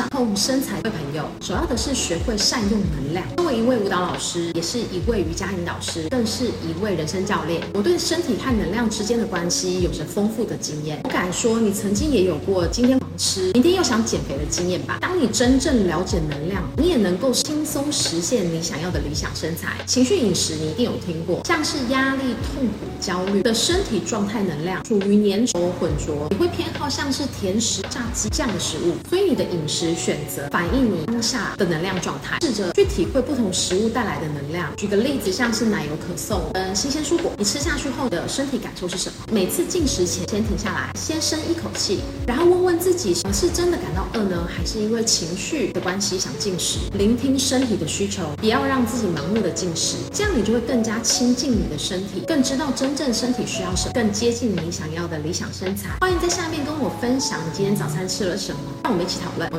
掌控身材的朋友，首要的是学会善用能量。作为一位舞蹈老师，也是一位瑜伽引导师，更是一位人生教练，我对身体和能量之间的关系有着丰富的经验。我敢说，你曾经也有过今天吃，明天又想减肥的经验吧？当你真正了解能量，你也能够轻松实现你想要的理想身材。情绪饮食你一定有听过，像是压力、痛苦、焦虑的身体状态能量属于粘稠混浊，你会偏好像是甜食、炸鸡这样的食物，所以你的饮食选择反映你当下的能量状态。试着去体会不同食物带来的能量。举个例子，像是奶油可颂、跟，新鲜蔬果，你吃下去后的身体感受是什么？每次进食前先停下来，先深一口气，然后问问自己，是真的感到饿呢，还是因为情绪的关系想进食？聆听身体的需求，不要让自己盲目的进食，这样你就会更加亲近你的身体，更知道真正身体需要什么，更接近你想要的理想身材。欢迎在下面跟我分享你今天早餐吃了什么，让我们一起讨论。